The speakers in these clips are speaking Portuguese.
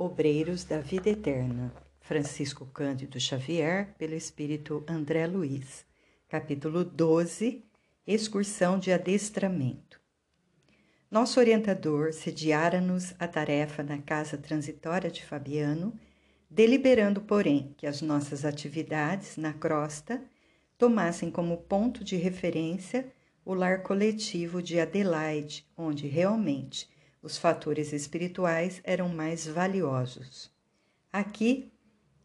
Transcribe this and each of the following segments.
Obreiros da Vida Eterna, Francisco Cândido Xavier, pelo Espírito André Luiz. Capítulo 12 Excursão de Adestramento. Nosso orientador sediara-nos a tarefa na casa transitória de Fabiano, deliberando, porém, que as nossas atividades na crosta tomassem como ponto de referência o lar coletivo de Adelaide, onde realmente os fatores espirituais eram mais valiosos. Aqui,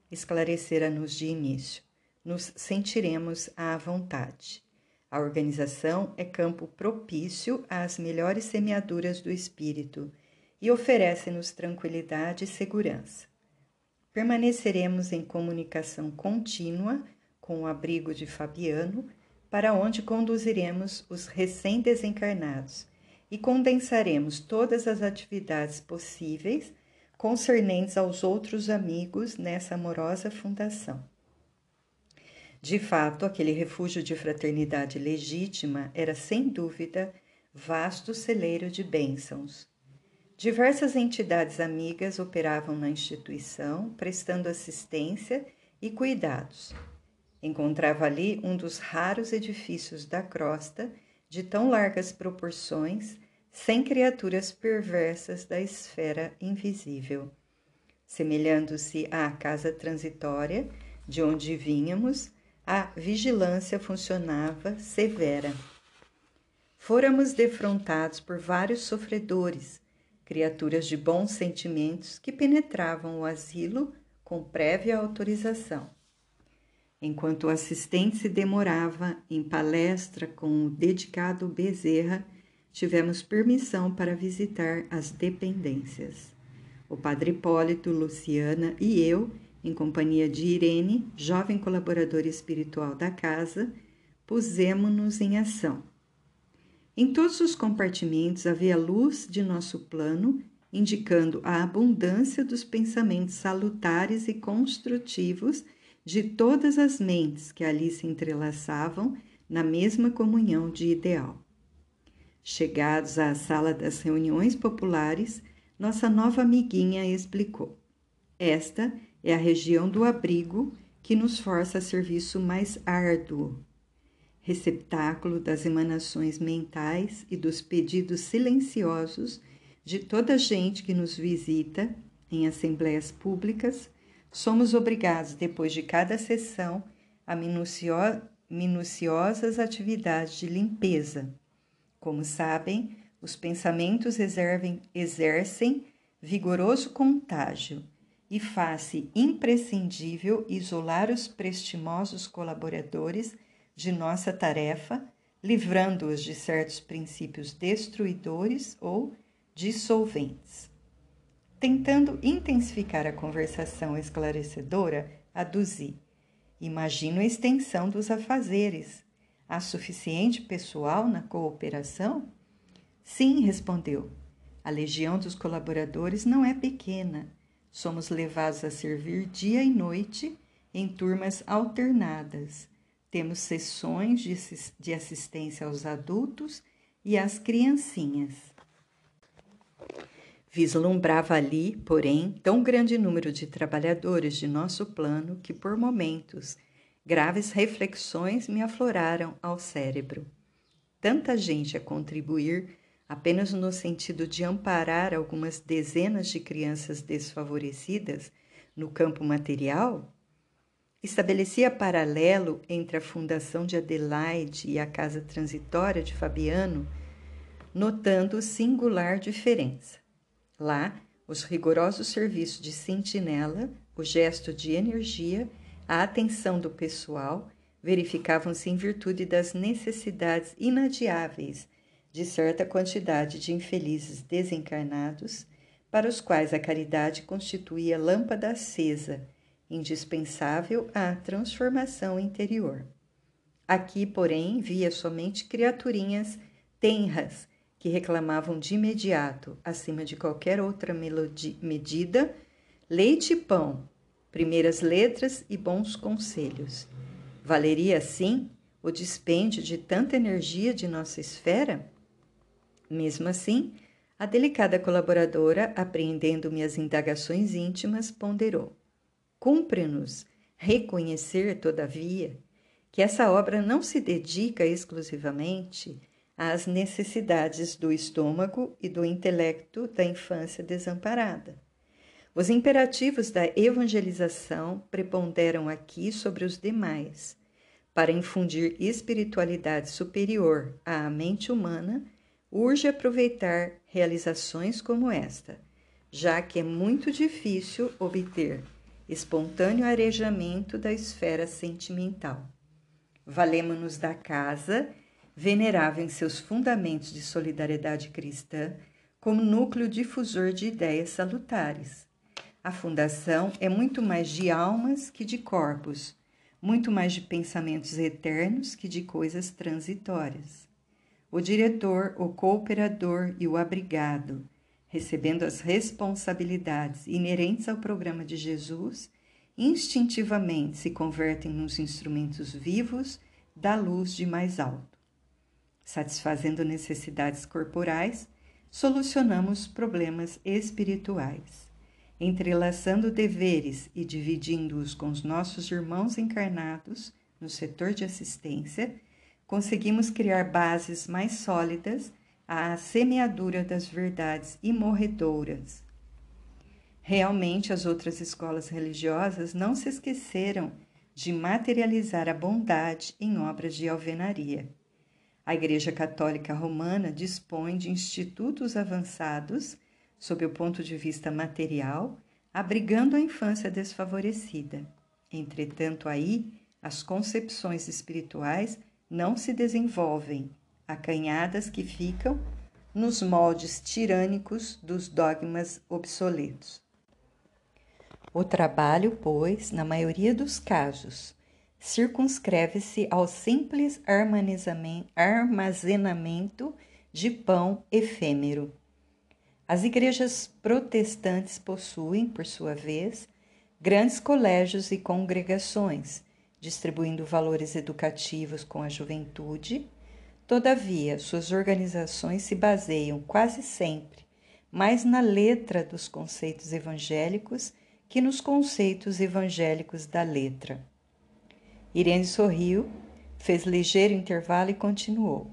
esclarecera-nos de início, nos sentiremos à vontade. A organização é campo propício às melhores semeaduras do espírito e oferece-nos tranquilidade e segurança. Permaneceremos em comunicação contínua com o abrigo de Fabiano, para onde conduziremos os recém-desencarnados e condensaremos todas as atividades possíveis concernentes aos outros amigos nessa amorosa fundação. De fato, aquele refúgio de fraternidade legítima era, sem dúvida, vasto celeiro de bênçãos. Diversas entidades amigas operavam na instituição, prestando assistência e cuidados. Encontrava ali um dos raros edifícios da crosta, de tão largas proporções sem criaturas perversas da esfera invisível. Semelhando-se à casa transitória de onde vínhamos, a vigilância funcionava severa. Fôramos defrontados por vários sofredores, criaturas de bons sentimentos que penetravam o asilo com prévia autorização. Enquanto o assistente se demorava em palestra com o dedicado Bezerra, tivemos permissão para visitar as dependências. O padre Hipólito, Luciana e eu, em companhia de Irene, jovem colaboradora espiritual da casa, pusemos-nos em ação. Em todos os compartimentos havia luz de nosso plano, indicando a abundância dos pensamentos salutares e construtivos de todas as mentes que ali se entrelaçavam na mesma comunhão de ideal. Chegados à sala das reuniões populares, nossa nova amiguinha explicou: Esta é a região do abrigo que nos força a serviço mais árduo, receptáculo das emanações mentais e dos pedidos silenciosos de toda a gente que nos visita em assembleias públicas, somos obrigados, depois de cada sessão, a minucio minuciosas atividades de limpeza como sabem, os pensamentos exervem, exercem vigoroso contágio e faz-se imprescindível isolar os prestimosos colaboradores de nossa tarefa, livrando-os de certos princípios destruidores ou dissolventes. Tentando intensificar a conversação esclarecedora, aduzi: Imagino a extensão dos afazeres, Há suficiente pessoal na cooperação? Sim, respondeu. A legião dos colaboradores não é pequena. Somos levados a servir dia e noite em turmas alternadas. Temos sessões de assistência aos adultos e às criancinhas. Vislumbrava ali, porém, tão grande número de trabalhadores de nosso plano que, por momentos, Graves reflexões me afloraram ao cérebro. Tanta gente a contribuir apenas no sentido de amparar algumas dezenas de crianças desfavorecidas no campo material? Estabelecia paralelo entre a fundação de Adelaide e a casa transitória de Fabiano, notando singular diferença. Lá, os rigorosos serviços de sentinela, o gesto de energia a atenção do pessoal verificavam-se em virtude das necessidades inadiáveis de certa quantidade de infelizes desencarnados, para os quais a caridade constituía lâmpada acesa, indispensável à transformação interior. Aqui, porém, via somente criaturinhas tenras que reclamavam de imediato, acima de qualquer outra medida, leite e pão, primeiras letras e bons conselhos. Valeria, assim, o dispêndio de tanta energia de nossa esfera? Mesmo assim, A delicada colaboradora, apreendendo minhas indagações íntimas, ponderou: Cumpre-nos reconhecer, todavia, que essa obra não se dedica exclusivamente às necessidades do estômago e do intelecto da infância desamparada. Os imperativos da evangelização preponderam aqui sobre os demais, para infundir espiritualidade superior à mente humana, urge aproveitar realizações como esta, já que é muito difícil obter espontâneo arejamento da esfera sentimental. Valemos-nos da casa, venerável em seus fundamentos de solidariedade cristã, como núcleo difusor de ideias salutares. A fundação é muito mais de almas que de corpos, muito mais de pensamentos eternos que de coisas transitórias. O diretor, o cooperador e o abrigado, recebendo as responsabilidades inerentes ao programa de Jesus, instintivamente se convertem nos instrumentos vivos da luz de mais alto. Satisfazendo necessidades corporais, solucionamos problemas espirituais entrelaçando deveres e dividindo-os com os nossos irmãos encarnados no setor de assistência, conseguimos criar bases mais sólidas à semeadura das verdades imorredoras. Realmente, as outras escolas religiosas não se esqueceram de materializar a bondade em obras de alvenaria. A Igreja Católica Romana dispõe de institutos avançados sob o ponto de vista material, abrigando a infância desfavorecida. Entretanto, aí as concepções espirituais não se desenvolvem, acanhadas que ficam nos moldes tirânicos dos dogmas obsoletos. O trabalho, pois, na maioria dos casos, circunscreve-se ao simples armazenamento de pão efêmero as igrejas protestantes possuem, por sua vez, grandes colégios e congregações, distribuindo valores educativos com a juventude. Todavia, suas organizações se baseiam quase sempre mais na letra dos conceitos evangélicos que nos conceitos evangélicos da letra. Irene sorriu, fez ligeiro intervalo e continuou.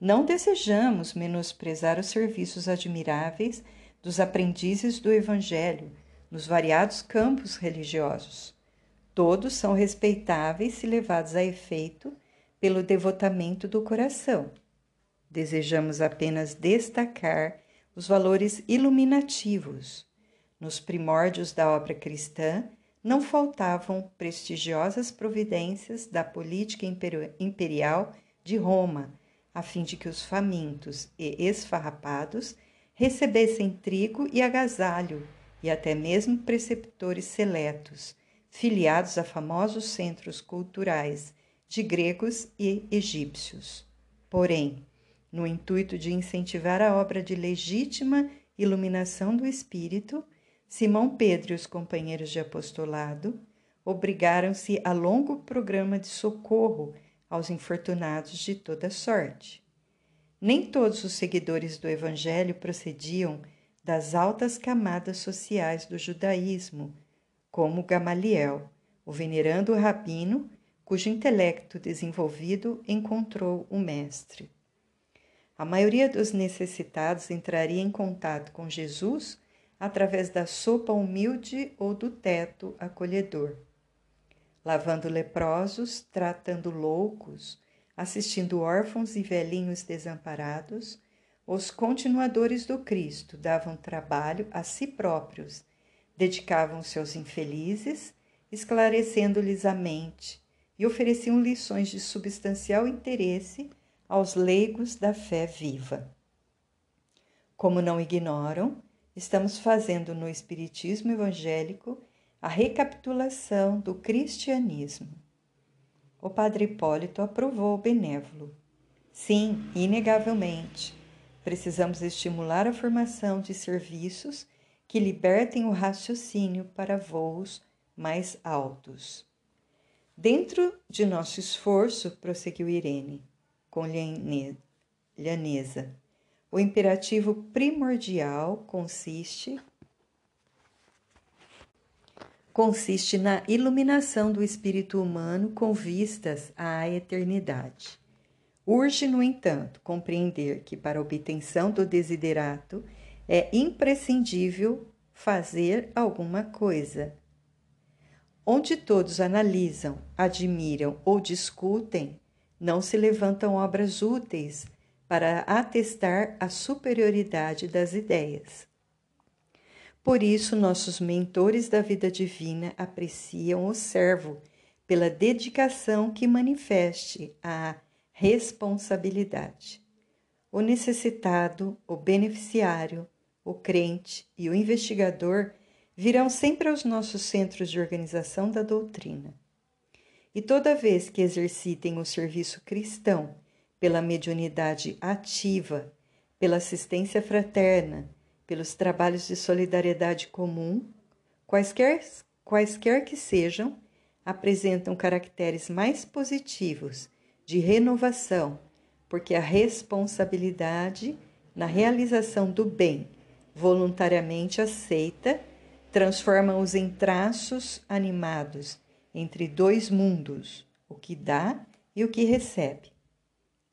Não desejamos menosprezar os serviços admiráveis dos aprendizes do Evangelho nos variados campos religiosos. Todos são respeitáveis se levados a efeito pelo devotamento do coração. Desejamos apenas destacar os valores iluminativos. Nos primórdios da obra cristã, não faltavam prestigiosas providências da política imperial de Roma a fim de que os famintos e esfarrapados recebessem trigo e agasalho, e até mesmo preceptores seletos, filiados a famosos centros culturais de gregos e egípcios. Porém, no intuito de incentivar a obra de legítima iluminação do espírito, Simão Pedro e os companheiros de apostolado obrigaram-se a longo programa de socorro aos infortunados de toda sorte. Nem todos os seguidores do Evangelho procediam das altas camadas sociais do judaísmo, como Gamaliel, o venerando rabino cujo intelecto desenvolvido encontrou o Mestre. A maioria dos necessitados entraria em contato com Jesus através da sopa humilde ou do teto acolhedor lavando leprosos, tratando loucos, assistindo órfãos e velhinhos desamparados, os continuadores do Cristo davam trabalho a si próprios, dedicavam-se aos infelizes, esclarecendo-lhes a mente e ofereciam lições de substancial interesse aos leigos da fé viva. Como não ignoram, estamos fazendo no Espiritismo evangélico a recapitulação do cristianismo. O padre Hipólito aprovou o benévolo. Sim, inegavelmente, precisamos estimular a formação de serviços que libertem o raciocínio para voos mais altos. Dentro de nosso esforço, prosseguiu Irene, com lhaneza, o imperativo primordial consiste consiste na iluminação do espírito humano com vistas à eternidade. Urge, no entanto, compreender que para a obtenção do desiderato é imprescindível fazer alguma coisa. Onde todos analisam, admiram ou discutem, não se levantam obras úteis para atestar a superioridade das ideias. Por isso, nossos mentores da vida divina apreciam o servo pela dedicação que manifeste a responsabilidade. O necessitado, o beneficiário, o crente e o investigador virão sempre aos nossos centros de organização da doutrina. E toda vez que exercitem o serviço cristão pela mediunidade ativa, pela assistência fraterna, pelos trabalhos de solidariedade comum, quaisquer, quaisquer que sejam, apresentam caracteres mais positivos de renovação, porque a responsabilidade na realização do bem, voluntariamente aceita, transforma-os em traços animados entre dois mundos, o que dá e o que recebe.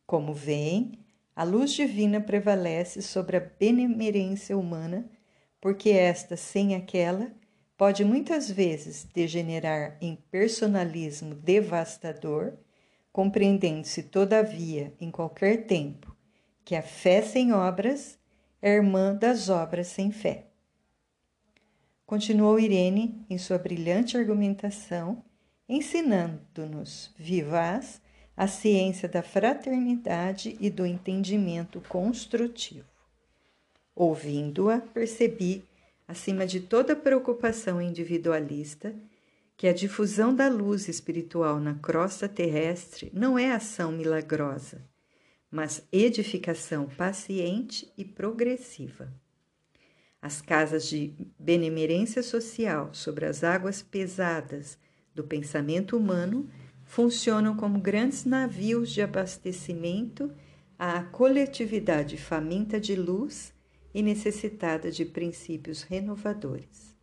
Como veem, a luz divina prevalece sobre a benemerência humana, porque esta, sem aquela, pode muitas vezes degenerar em personalismo devastador, compreendendo-se, todavia, em qualquer tempo, que a fé sem obras é irmã das obras sem fé. Continuou Irene em sua brilhante argumentação, ensinando-nos, vivaz, a ciência da fraternidade e do entendimento construtivo. Ouvindo-a, percebi, acima de toda preocupação individualista, que a difusão da luz espiritual na crosta terrestre não é ação milagrosa, mas edificação paciente e progressiva. As casas de benemerência social sobre as águas pesadas do pensamento humano funcionam como grandes navios de abastecimento à coletividade faminta de luz e necessitada de princípios renovadores.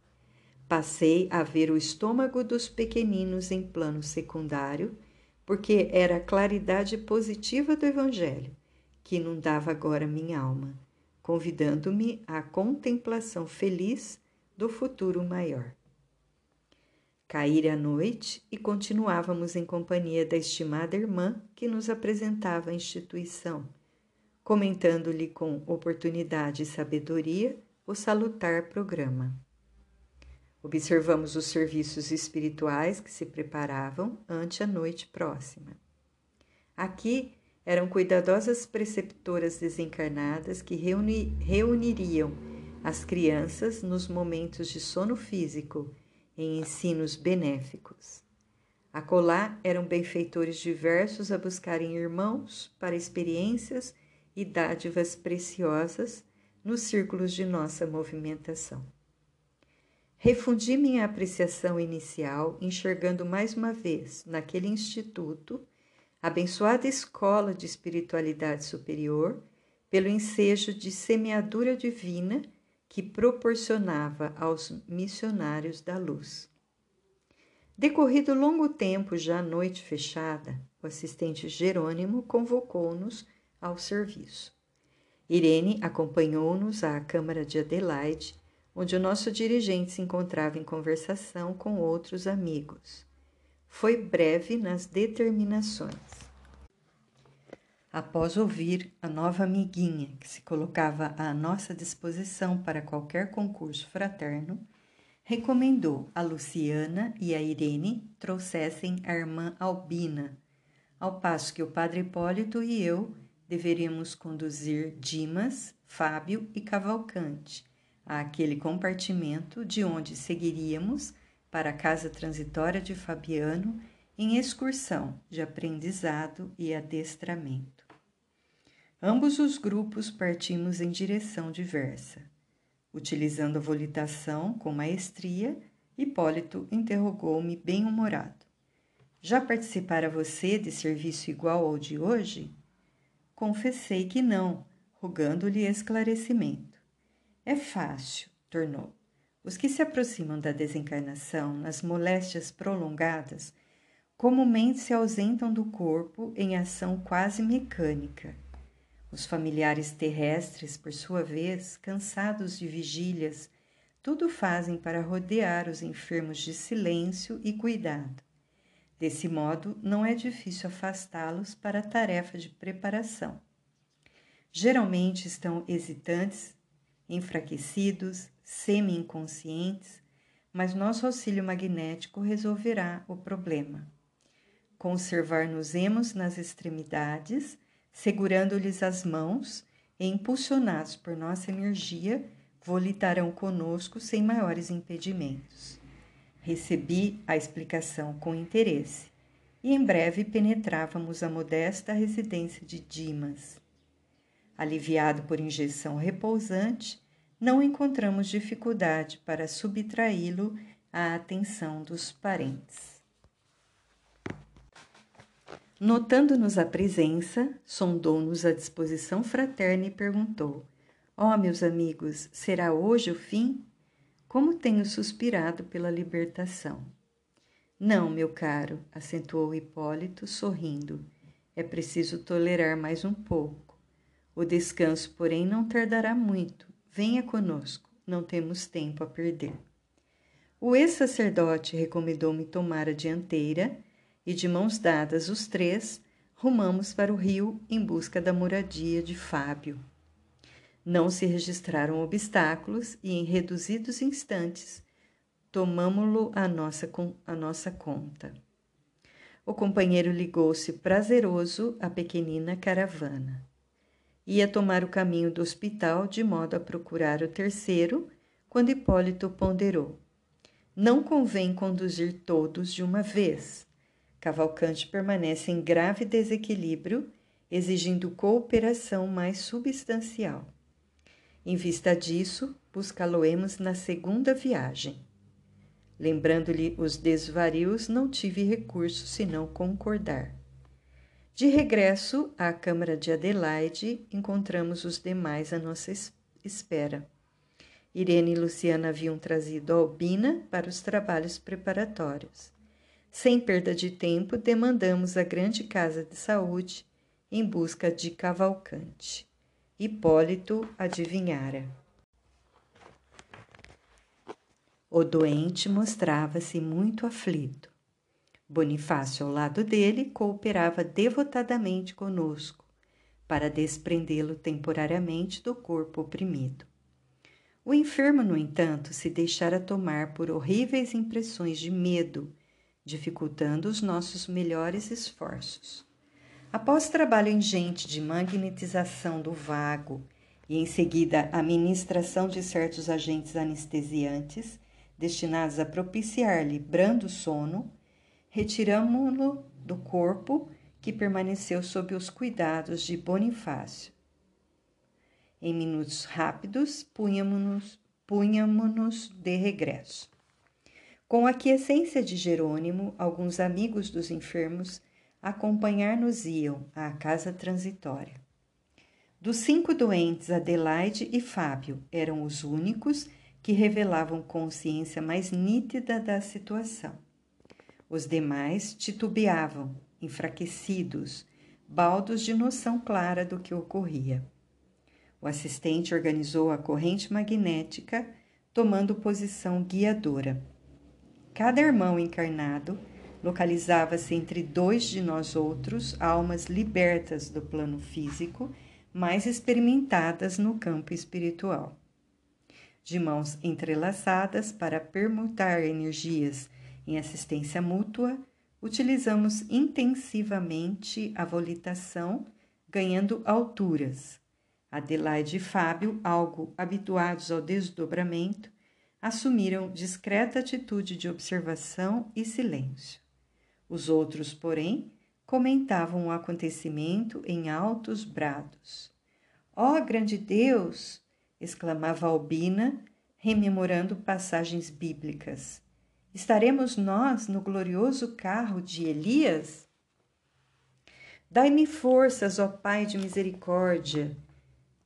Passei a ver o estômago dos pequeninos em plano secundário, porque era a claridade positiva do Evangelho que inundava agora minha alma, convidando-me à contemplação feliz do futuro maior. Caíra a noite e continuávamos em companhia da estimada irmã que nos apresentava a instituição, comentando-lhe com oportunidade e sabedoria o salutar programa. Observamos os serviços espirituais que se preparavam ante a noite próxima. Aqui eram cuidadosas preceptoras desencarnadas que reuni reuniriam as crianças nos momentos de sono físico em ensinos benéficos. Acolá eram benfeitores diversos a buscarem irmãos para experiências e dádivas preciosas nos círculos de nossa movimentação. Refundi minha apreciação inicial, enxergando mais uma vez, naquele instituto, abençoada escola de espiritualidade superior, pelo ensejo de semeadura divina que proporcionava aos missionários da luz. Decorrido longo tempo, já à noite fechada, o assistente Jerônimo convocou-nos ao serviço. Irene acompanhou-nos à Câmara de Adelaide, onde o nosso dirigente se encontrava em conversação com outros amigos. Foi breve nas determinações. Após ouvir a nova amiguinha que se colocava à nossa disposição para qualquer concurso fraterno, recomendou a Luciana e a Irene trouxessem a irmã Albina, ao passo que o padre Hipólito e eu deveríamos conduzir Dimas, Fábio e Cavalcante àquele compartimento de onde seguiríamos para a casa transitória de Fabiano em excursão de aprendizado e adestramento. Ambos os grupos partimos em direção diversa. Utilizando a volitação com maestria, Hipólito interrogou-me bem-humorado. Já participara você de serviço igual ao de hoje? Confessei que não, rogando-lhe esclarecimento. É fácil, tornou. Os que se aproximam da desencarnação nas moléstias prolongadas comumente se ausentam do corpo em ação quase mecânica. Os familiares terrestres, por sua vez, cansados de vigílias, tudo fazem para rodear os enfermos de silêncio e cuidado. Desse modo, não é difícil afastá-los para a tarefa de preparação. Geralmente estão hesitantes, enfraquecidos, semi-inconscientes, mas nosso auxílio magnético resolverá o problema. Conservar-nos-emos nas extremidades, segurando-lhes as mãos e impulsionados por nossa energia, volitarão conosco sem maiores impedimentos. Recebi a explicação com interesse e em breve penetrávamos a modesta residência de Dimas. Aliviado por injeção repousante, não encontramos dificuldade para subtraí-lo à atenção dos parentes. Notando-nos a presença, sondou-nos a disposição fraterna e perguntou: Ó, oh, meus amigos, será hoje o fim? Como tenho suspirado pela libertação. Não, meu caro, acentuou Hipólito, sorrindo. É preciso tolerar mais um pouco. O descanso, porém, não tardará muito. Venha conosco, não temos tempo a perder. O ex-sacerdote recomendou-me tomar a dianteira e de mãos dadas os três, rumamos para o rio em busca da moradia de Fábio. Não se registraram obstáculos e, em reduzidos instantes, tomamo-lo à nossa, à nossa conta. O companheiro ligou-se prazeroso à pequenina caravana. Ia tomar o caminho do hospital de modo a procurar o terceiro, quando Hipólito ponderou. Não convém conduzir todos de uma vez. Cavalcante permanece em grave desequilíbrio, exigindo cooperação mais substancial. Em vista disso, buscá-lo-emos na segunda viagem. Lembrando-lhe os desvarios, não tive recurso senão concordar. De regresso à Câmara de Adelaide, encontramos os demais à nossa espera. Irene e Luciana haviam trazido a Albina para os trabalhos preparatórios. Sem perda de tempo, demandamos a grande casa de saúde em busca de Cavalcante. Hipólito adivinhara. O doente mostrava-se muito aflito. Bonifácio, ao lado dele, cooperava devotadamente conosco para desprendê-lo temporariamente do corpo oprimido. O enfermo, no entanto, se deixara tomar por horríveis impressões de medo dificultando os nossos melhores esforços. Após trabalho ingente de magnetização do vago e em seguida a ministração de certos agentes anestesiantes destinados a propiciar-lhe brando sono, retiramo-lo do corpo que permaneceu sob os cuidados de Bonifácio. Em minutos rápidos, punhamo-nos punhamo de regresso. Com a quiescência de Jerônimo, alguns amigos dos enfermos acompanhar-nos-iam à casa transitória. Dos cinco doentes, Adelaide e Fábio eram os únicos que revelavam consciência mais nítida da situação. Os demais titubeavam, enfraquecidos, baldos de noção clara do que ocorria. O assistente organizou a corrente magnética, tomando posição guiadora. Cada irmão encarnado localizava-se entre dois de nós outros, almas libertas do plano físico, mais experimentadas no campo espiritual. De mãos entrelaçadas para permutar energias em assistência mútua, utilizamos intensivamente a volitação, ganhando alturas. Adelaide e Fábio, algo habituados ao desdobramento, assumiram discreta atitude de observação e silêncio. Os outros, porém, comentavam o acontecimento em altos brados. Ó oh, grande Deus! exclamava Albina, rememorando passagens bíblicas. Estaremos nós no glorioso carro de Elias? Dai-me forças, ó Pai de misericórdia!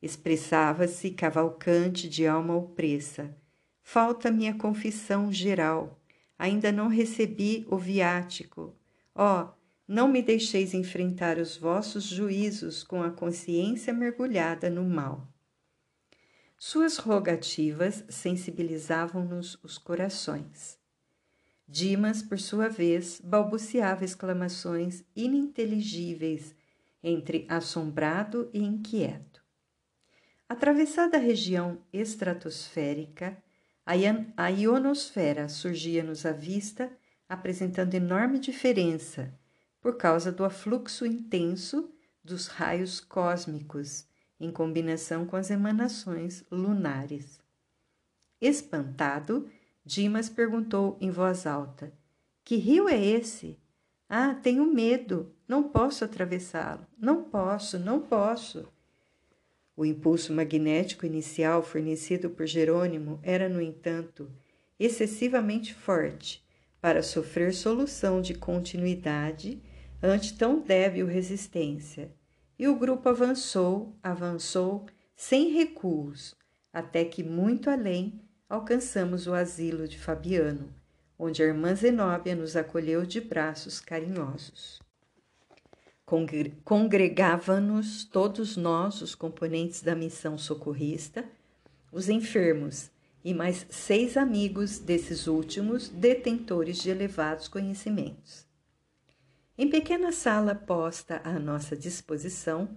Expressava-se cavalcante de alma opressa. Falta-me a confissão geral. Ainda não recebi o viático. Ó, oh, não me deixeis enfrentar os vossos juízos com a consciência mergulhada no mal. Suas rogativas sensibilizavam-nos os corações. Dimas, por sua vez, balbuciava exclamações ininteligíveis entre assombrado e inquieto. Atravessada a região estratosférica, a ionosfera surgia-nos à vista, apresentando enorme diferença por causa do afluxo intenso dos raios cósmicos, em combinação com as emanações lunares. Espantado, Dimas perguntou em voz alta: Que rio é esse? Ah, tenho medo, não posso atravessá-lo, não posso, não posso. O impulso magnético inicial fornecido por Jerônimo era, no entanto, excessivamente forte para sofrer solução de continuidade ante tão débil resistência, e o grupo avançou, avançou sem recuos, até que muito além alcançamos o asilo de Fabiano, onde a irmã Zenóbia nos acolheu de braços carinhosos. Congregava-nos todos nós, os componentes da missão socorrista, os enfermos e mais seis amigos desses últimos detentores de elevados conhecimentos. Em pequena sala posta à nossa disposição,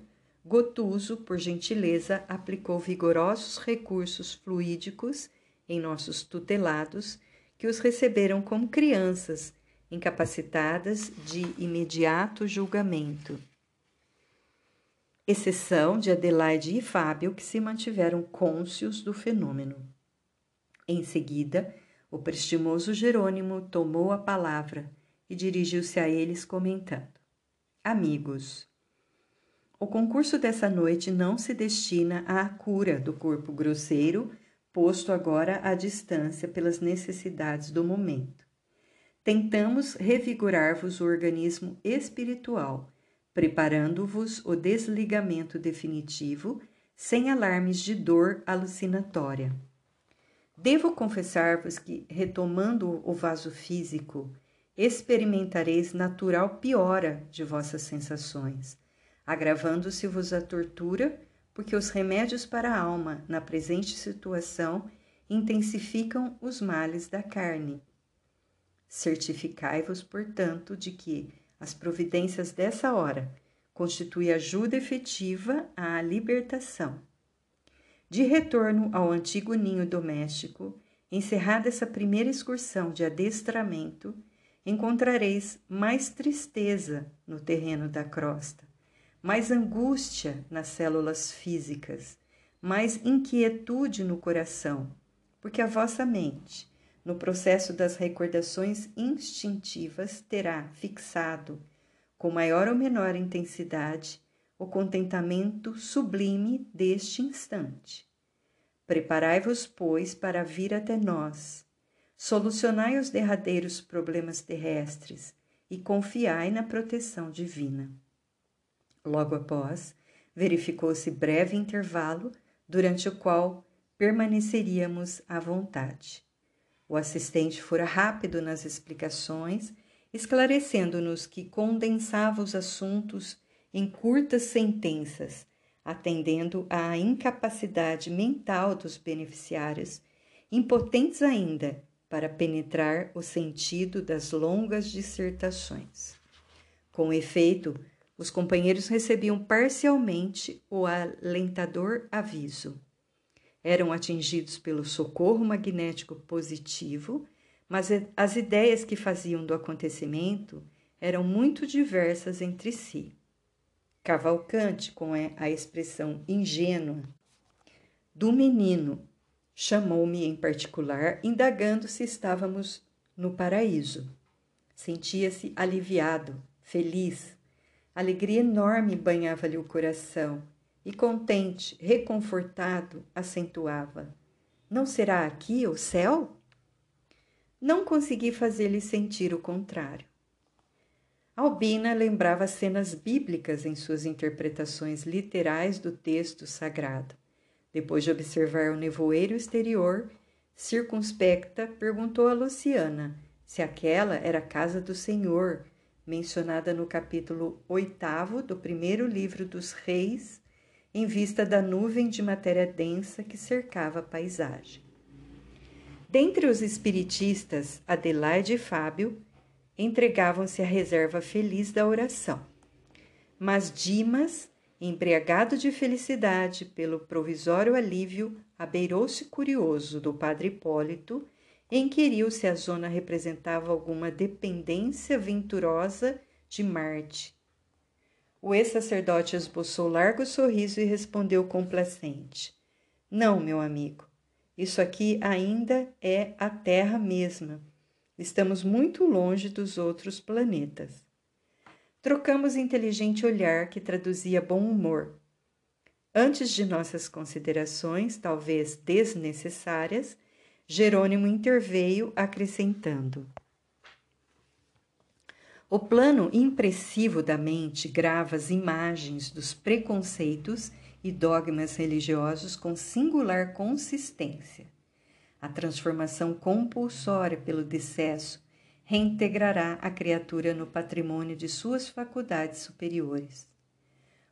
Gotuso, por gentileza, aplicou vigorosos recursos fluídicos em nossos tutelados, que os receberam como crianças, incapacitadas de imediato julgamento. Exceção de Adelaide e Fábio, que se mantiveram cônscios do fenômeno. Em seguida, o prestimoso Jerônimo tomou a palavra e dirigiu-se a eles comentando: Amigos, o concurso dessa noite não se destina à cura do corpo grosseiro, posto agora à distância pelas necessidades do momento. Tentamos revigorar-vos o organismo espiritual, preparando-vos o desligamento definitivo, sem alarmes de dor alucinatória. Devo confessar-vos que, retomando o vaso físico, experimentareis natural piora de vossas sensações, agravando-se-vos a tortura, porque os remédios para a alma, na presente situação, intensificam os males da carne. Certificai-vos, portanto, de que as providências dessa hora constituem ajuda efetiva à libertação. De retorno ao antigo ninho doméstico, encerrada essa primeira excursão de adestramento, encontrareis mais tristeza no terreno da crosta, mais angústia nas células físicas, mais inquietude no coração, porque a vossa mente, no processo das recordações instintivas, terá fixado, com maior ou menor intensidade, o contentamento sublime deste instante. Preparai-vos, pois, para vir até nós Solucionai os derradeiros problemas terrestres e confiai na proteção divina. Logo após, verificou-se breve intervalo durante o qual permaneceríamos à vontade. O assistente fora rápido nas explicações, esclarecendo-nos que condensava os assuntos em curtas sentenças, atendendo à incapacidade mental dos beneficiários, impotentes ainda para penetrar o sentido das longas dissertações. Com efeito, os companheiros recebiam parcialmente o alentador aviso. Eram atingidos pelo socorro magnético positivo, mas as ideias que faziam do acontecimento eram muito diversas entre si. Cavalcante, com a expressão ingênua do menino Chamou-me em particular, indagando se estávamos no paraíso. Sentia-se aliviado, feliz. Alegria enorme banhava-lhe o coração e, contente, reconfortado, acentuava: Não será aqui o céu? Não consegui fazer-lhe sentir o contrário. Albina lembrava cenas bíblicas em suas interpretações literais do texto sagrado. Depois de observar o nevoeiro exterior, circunspecta, perguntou a Luciana se aquela era a casa do Senhor, mencionada no capítulo oitavo do primeiro livro dos Reis, em vista da nuvem de matéria densa que cercava a paisagem. Dentre os espiritistas, Adelaide e Fábio entregavam-se à reserva feliz da oração. Mas Dimas, embriagado de felicidade pelo provisório alívio, abeirou-se curioso do padre Hipólito e inquiriu se a zona representava alguma dependência venturosa de Marte. O ex-sacerdote esboçou largo sorriso e respondeu complacente: Não, meu amigo, isso aqui ainda é a Terra mesma Estamos muito longe dos outros planetas. Trocamos inteligente olhar que traduzia bom humor. Antes de nossas considerações, talvez desnecessárias, Jerônimo interveio, acrescentando: O plano impressivo da mente grava as imagens dos preconceitos e dogmas religiosos com singular consistência. A transformação compulsória pelo decesso reintegrará a criatura no patrimônio de suas faculdades superiores.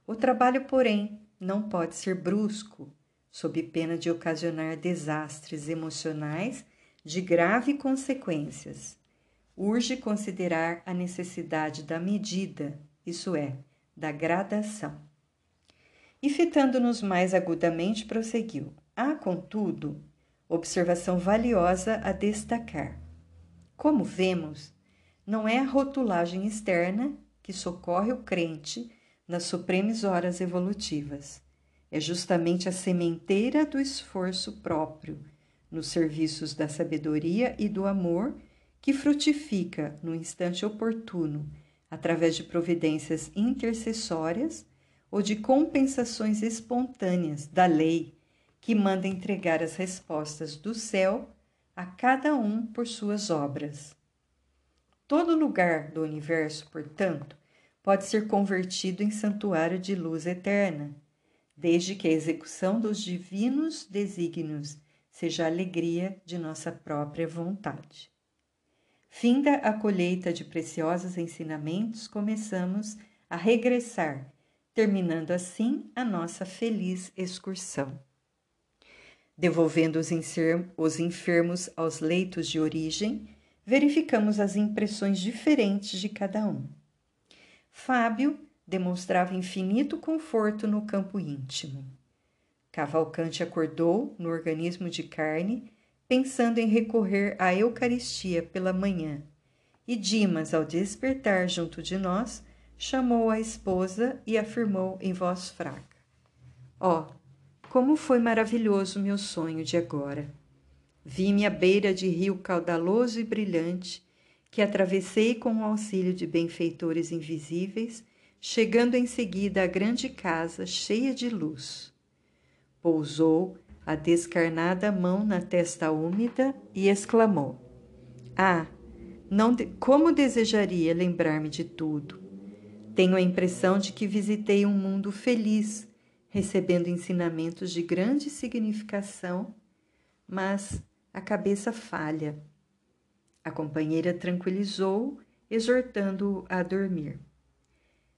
O trabalho, porém, não pode ser brusco, sob pena de ocasionar desastres emocionais de grave consequências. Urge considerar a necessidade da medida, isso é, da gradação. E fitando-nos mais agudamente, prosseguiu: Há, contudo, Observação valiosa a destacar. Como vemos, não é a rotulagem externa que socorre o crente nas supremas horas evolutivas. É justamente a sementeira do esforço próprio, nos serviços da sabedoria e do amor, que frutifica no instante oportuno, através de providências intercessórias ou de compensações espontâneas da lei que manda entregar as respostas do céu a cada um por suas obras. Todo lugar do universo, portanto, pode ser convertido em santuário de luz eterna, desde que a execução dos divinos desígnios seja a alegria de nossa própria vontade. Finda a colheita de preciosos ensinamentos, começamos a regressar, terminando assim a nossa feliz excursão devolvendo os, os enfermos aos leitos de origem, verificamos as impressões diferentes de cada um. Fábio demonstrava infinito conforto no campo íntimo. Cavalcante acordou no organismo de carne, pensando em recorrer à Eucaristia pela manhã, e Dimas, ao despertar junto de nós, chamou a esposa e afirmou em voz fraca: Ó, oh, como foi maravilhoso meu sonho de agora! Vi-me à beira de rio caudaloso e brilhante, que atravessei com o auxílio de benfeitores invisíveis, chegando em seguida à grande casa cheia de luz. Pousou a descarnada mão na testa úmida e exclamou: Ah, não de... como desejaria lembrar-me de tudo! Tenho a impressão de que visitei um mundo feliz recebendo ensinamentos de grande significação, mas a cabeça falha. A companheira tranquilizou, exortando-o a dormir.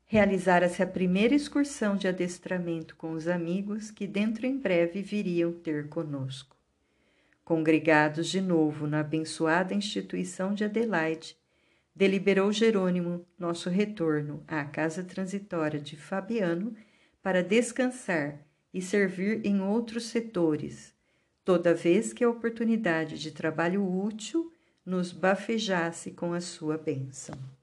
Realizara-se a primeira excursão de adestramento com os amigos que dentro em breve viriam ter conosco. Congregados de novo na abençoada instituição de Adelaide, deliberou Jerônimo nosso retorno à casa transitória de Fabiano para descansar e servir em outros setores, toda vez que a oportunidade de trabalho útil nos bafejasse com a sua bênção.